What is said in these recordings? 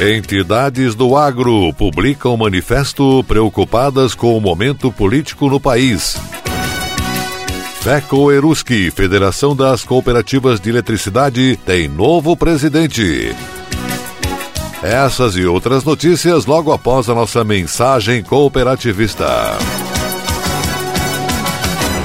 Entidades do agro publicam manifesto preocupadas com o momento político no país. FECO Eruski, Federação das Cooperativas de Eletricidade, tem novo presidente. Essas e outras notícias logo após a nossa mensagem cooperativista.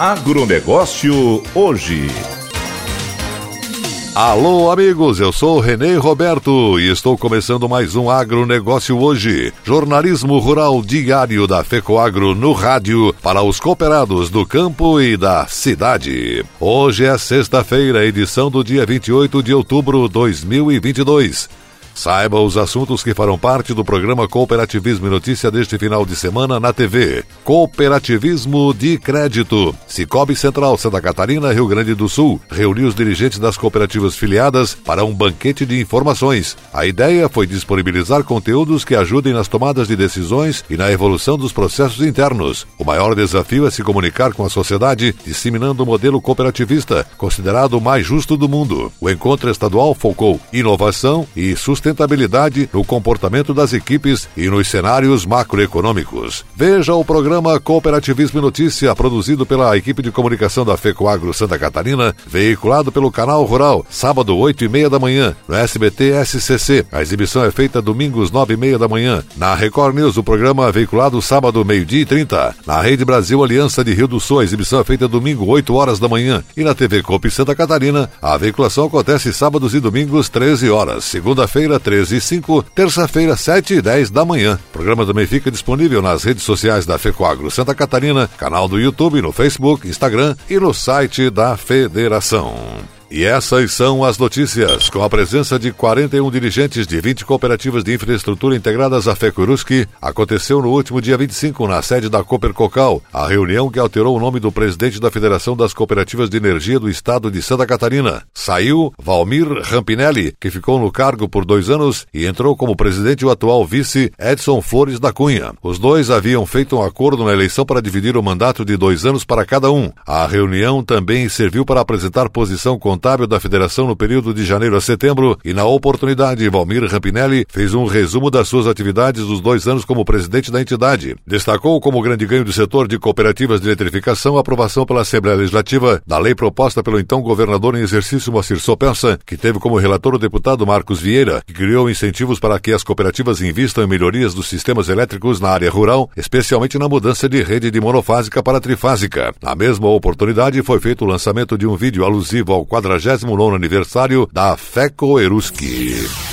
Agronegócio hoje. Alô, amigos, eu sou Renê Roberto e estou começando mais um Agronegócio hoje. Jornalismo rural diário da FECOAGRO no rádio para os cooperados do campo e da cidade. Hoje é sexta-feira, edição do dia 28 de outubro de 2022. Saiba os assuntos que farão parte do programa Cooperativismo e Notícia deste final de semana na TV. Cooperativismo de Crédito. Cicobi Central, Santa Catarina, Rio Grande do Sul, reuniu os dirigentes das cooperativas filiadas para um banquete de informações. A ideia foi disponibilizar conteúdos que ajudem nas tomadas de decisões e na evolução dos processos internos. O maior desafio é se comunicar com a sociedade, disseminando o modelo cooperativista, considerado o mais justo do mundo. O encontro estadual focou inovação e sustentabilidade sustentabilidade no comportamento das equipes e nos cenários macroeconômicos. Veja o programa Cooperativismo e Notícia, produzido pela equipe de comunicação da FECOAGRO Santa Catarina, veiculado pelo Canal Rural, sábado, 8 e meia da manhã, no SBT SCC. A exibição é feita domingos, 9 e meia da manhã. Na Record News, o programa é veiculado sábado, meio-dia e 30. Na Rede Brasil Aliança de Rio do Sul, a exibição é feita domingo, 8 horas da manhã. E na TV Coop Santa Catarina, a veiculação acontece sábados e domingos, 13 horas. Segunda-feira, 13 e 5, terça-feira, 7 e 10 da manhã. O programa também fica disponível nas redes sociais da FECOAGRO Santa Catarina, canal do YouTube, no Facebook, Instagram e no site da Federação. E essas são as notícias. Com a presença de 41 dirigentes de 20 cooperativas de infraestrutura integradas à FECURUSC, aconteceu no último dia 25, na sede da Cooper Cocal, a reunião que alterou o nome do presidente da Federação das Cooperativas de Energia do Estado de Santa Catarina. Saiu Valmir Rampinelli, que ficou no cargo por dois anos, e entrou como presidente o atual vice Edson Flores da Cunha. Os dois haviam feito um acordo na eleição para dividir o mandato de dois anos para cada um. A reunião também serviu para apresentar posição contra contábil da Federação no período de janeiro a setembro e, na oportunidade, Valmir Rampinelli fez um resumo das suas atividades dos dois anos como presidente da entidade. Destacou como grande ganho do setor de cooperativas de eletrificação a aprovação pela Assembleia Legislativa da lei proposta pelo então governador em exercício Moacir Sopensa, que teve como relator o deputado Marcos Vieira, que criou incentivos para que as cooperativas invistam em melhorias dos sistemas elétricos na área rural, especialmente na mudança de rede de monofásica para trifásica. Na mesma oportunidade, foi feito o lançamento de um vídeo alusivo ao 40 49 aniversário da FECO Eruski.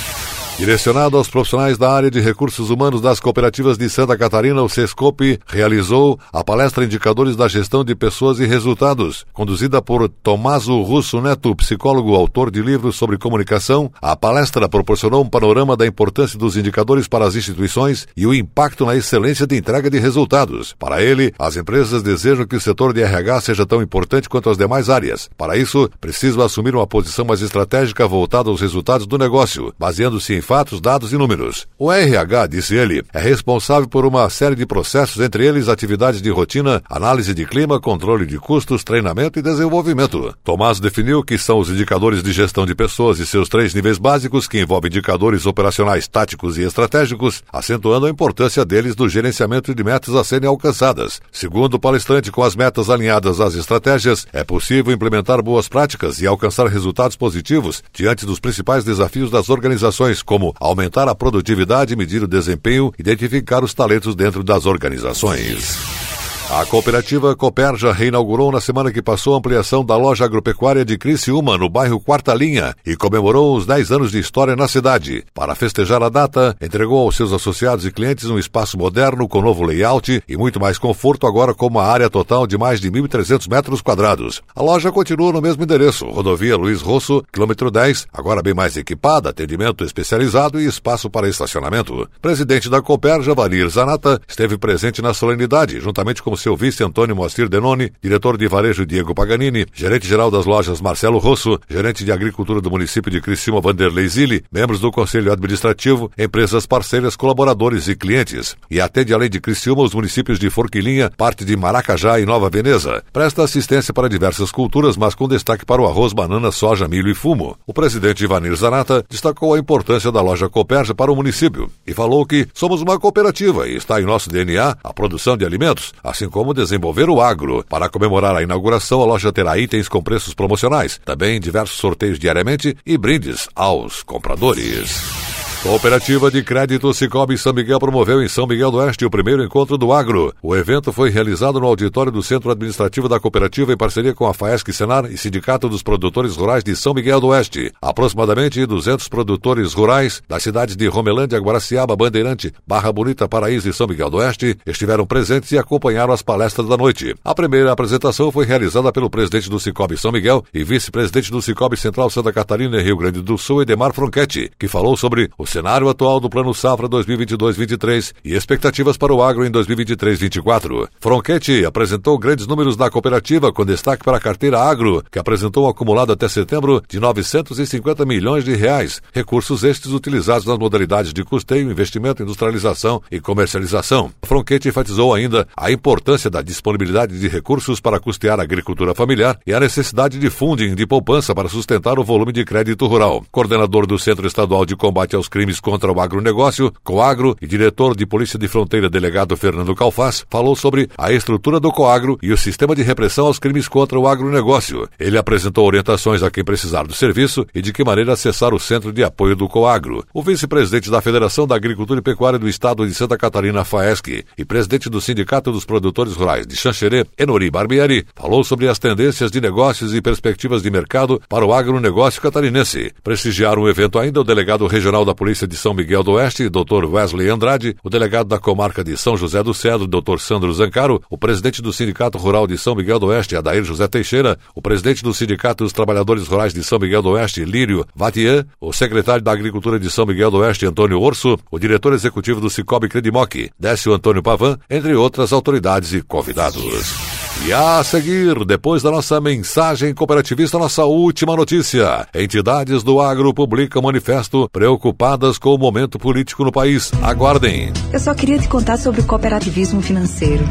Direcionado aos profissionais da área de recursos humanos das cooperativas de Santa Catarina, o SESCOP realizou a palestra Indicadores da Gestão de Pessoas e Resultados, conduzida por Tomaso Russo Neto, psicólogo autor de livros sobre comunicação. A palestra proporcionou um panorama da importância dos indicadores para as instituições e o impacto na excelência de entrega de resultados. Para ele, as empresas desejam que o setor de RH seja tão importante quanto as demais áreas. Para isso, precisam assumir uma posição mais estratégica voltada aos resultados do negócio, baseando-se em fatos, dados e números. O RH, disse ele, é responsável por uma série de processos, entre eles atividades de rotina, análise de clima, controle de custos, treinamento e desenvolvimento. Tomás definiu que são os indicadores de gestão de pessoas e seus três níveis básicos, que envolvem indicadores operacionais táticos e estratégicos, acentuando a importância deles do gerenciamento de metas a serem alcançadas. Segundo o palestrante, com as metas alinhadas às estratégias, é possível implementar boas práticas e alcançar resultados positivos diante dos principais desafios das organizações, como como aumentar a produtividade, medir o desempenho, identificar os talentos dentro das organizações. A cooperativa Coperja reinaugurou na semana que passou a ampliação da loja agropecuária de Criciúma, no bairro Quarta Linha, e comemorou os 10 anos de história na cidade. Para festejar a data, entregou aos seus associados e clientes um espaço moderno com novo layout e muito mais conforto, agora com uma área total de mais de 1.300 metros quadrados. A loja continua no mesmo endereço, rodovia Luiz Rosso, quilômetro 10, agora bem mais equipada, atendimento especializado e espaço para estacionamento. Presidente da Coperja, Vanir Zanata, esteve presente na solenidade, juntamente com seu vice Antônio Moacir Denoni, diretor de varejo Diego Paganini, gerente-geral das lojas Marcelo Rosso, gerente de agricultura do município de Criciúma Vanderlei Zilli, membros do conselho administrativo, empresas parceiras, colaboradores e clientes. E atende além de Criciúma os municípios de Forquilinha, parte de Maracajá e Nova Veneza. Presta assistência para diversas culturas, mas com destaque para o arroz, banana, soja, milho e fumo. O presidente Ivanir Zanata destacou a importância da loja Coperja para o município e falou que somos uma cooperativa e está em nosso DNA a produção de alimentos, assim como desenvolver o agro. Para comemorar a inauguração, a loja terá itens com preços promocionais, também diversos sorteios diariamente e brindes aos compradores. Cooperativa de Crédito Cicobi São Miguel promoveu em São Miguel do Oeste o primeiro encontro do agro. O evento foi realizado no auditório do Centro Administrativo da Cooperativa em parceria com a FAESC Senar e Sindicato dos Produtores Rurais de São Miguel do Oeste. Aproximadamente 200 produtores rurais das cidades de Romelândia, Guaraciaba, Bandeirante, Barra Bonita, Paraíso e São Miguel do Oeste estiveram presentes e acompanharam as palestras da noite. A primeira apresentação foi realizada pelo presidente do Cicobi São Miguel e vice-presidente do Cicobi Central Santa Catarina e Rio Grande do Sul, Edemar Fronchetti, que falou sobre o cenário atual do Plano Safra 2022-23 e expectativas para o agro em 2023-24. Fronchetti apresentou grandes números da cooperativa, com destaque para a carteira agro, que apresentou um acumulado até setembro de 950 milhões de reais, recursos estes utilizados nas modalidades de custeio, investimento, industrialização e comercialização. Fronchetti enfatizou ainda a importância da disponibilidade de recursos para custear a agricultura familiar e a necessidade de funding de poupança para sustentar o volume de crédito rural. Coordenador do Centro Estadual de Combate aos Crimes contra o Agronegócio, Coagro, e diretor de Polícia de Fronteira, delegado Fernando Calfaz, falou sobre a estrutura do Coagro e o sistema de repressão aos crimes contra o agronegócio. Ele apresentou orientações a quem precisar do serviço e de que maneira acessar o centro de apoio do Coagro. O vice-presidente da Federação da Agricultura e Pecuária do Estado de Santa Catarina, FAESC, e presidente do Sindicato dos Produtores Rurais de Xanxerê, Enori Barbieri, falou sobre as tendências de negócios e perspectivas de mercado para o agronegócio catarinense. Prestigiaram o evento ainda o delegado regional da Polícia Polícia de São Miguel do Oeste, Dr. Wesley Andrade, o delegado da comarca de São José do Cedro, Dr. Sandro Zancaro, o presidente do Sindicato Rural de São Miguel do Oeste, Adair José Teixeira, o presidente do Sindicato dos Trabalhadores Rurais de São Miguel do Oeste, Lírio Vatian, o secretário da Agricultura de São Miguel do Oeste, Antônio Orso, o diretor executivo do Cicobi Credimoc, Décio Antônio Pavan, entre outras autoridades e convidados. E a seguir, depois da nossa mensagem cooperativista, nossa última notícia. Entidades do agro publicam manifesto preocupadas com o momento político no país. Aguardem. Eu só queria te contar sobre o cooperativismo financeiro.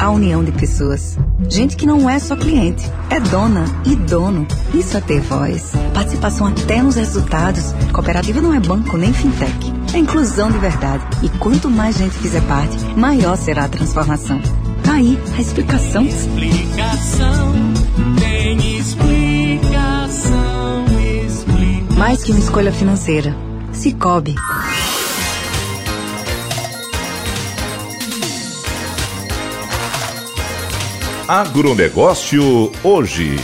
A união de pessoas. Gente que não é só cliente, é dona e dono. Isso é ter voz. Participação até nos resultados. Cooperativa não é banco nem fintech. É inclusão de verdade. E quanto mais gente fizer parte, maior será a transformação. Tá aí a explicação. Explicação, tem explicação, explicação. Mais que uma escolha financeira. Cicobi. Agronegócio hoje.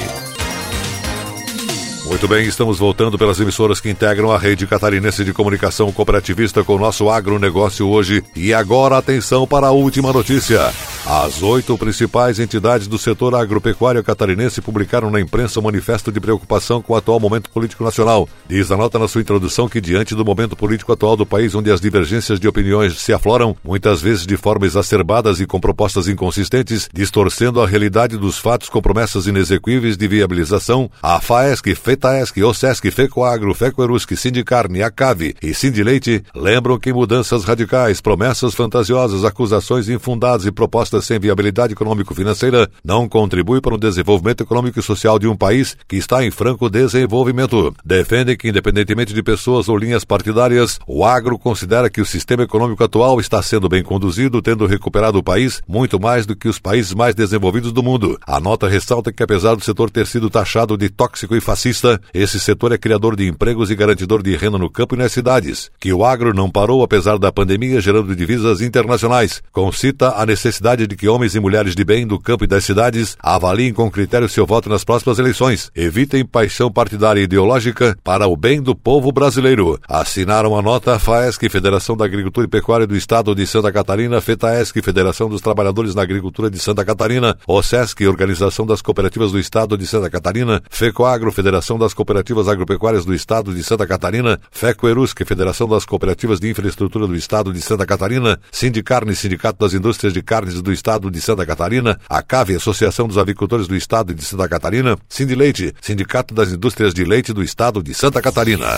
Muito bem, estamos voltando pelas emissoras que integram a rede catarinense de comunicação cooperativista com o nosso agronegócio hoje. E agora, atenção para a última notícia. As oito principais entidades do setor agropecuário catarinense publicaram na imprensa um manifesto de preocupação com o atual momento político nacional. Diz a nota na sua introdução que, diante do momento político atual do país, onde as divergências de opiniões se afloram, muitas vezes de forma exacerbadas e com propostas inconsistentes, distorcendo a realidade dos fatos com promessas inexequíveis de viabilização, a FAESC, FETAESC, OSESC, FECOAGRO, FECOERUSC, Sindicarne, ACAVE e Sindileite lembram que mudanças radicais, promessas fantasiosas, acusações infundadas e propostas sem viabilidade econômico-financeira não contribuem para o desenvolvimento econômico e social de um país que está em franco desenvolvimento. Defendem que, independentemente de pessoas ou linhas partidárias, o agro considera que o sistema econômico atual está sendo bem conduzido, tendo recuperado o país muito mais do que os países mais desenvolvidos do mundo. A nota ressalta que, apesar do setor ter sido taxado de tóxico e fascista, esse setor é criador de empregos e garantidor de renda no campo e nas cidades. Que o agro não parou apesar da pandemia, gerando divisas internacionais. Concita a necessidade de que homens e mulheres de bem do campo e das cidades avaliem com critério seu voto nas próximas eleições. Evitem paixão partidária e ideológica para o bem do povo brasileiro. Assinaram a nota FAESC, Federação da Agricultura e Pecuária do Estado de Santa Catarina, FETAESC, Federação dos Trabalhadores na Agricultura de Santa Catarina, OSESC, Organização das Cooperativas do Estado de Santa Catarina, FECOAGRO, Federação das Cooperativas Agropecuárias do Estado de Santa Catarina, FECOERUSC, Federação das Cooperativas de Infraestrutura do Estado de Santa Catarina, Sindicarne, Sindicato das Indústrias de Carnes do Estado de Santa Catarina, a CAVE, Associação dos Avicultores do Estado de Santa Catarina, Sindileite, Sindicato das Indústrias de Leite do Estado de Santa Catarina.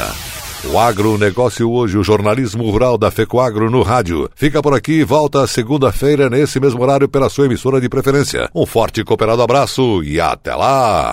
O agronegócio hoje, o jornalismo rural da FECOAGRO no rádio. Fica por aqui e volta segunda-feira, nesse mesmo horário, pela sua emissora de preferência. Um forte e cooperado abraço e até lá!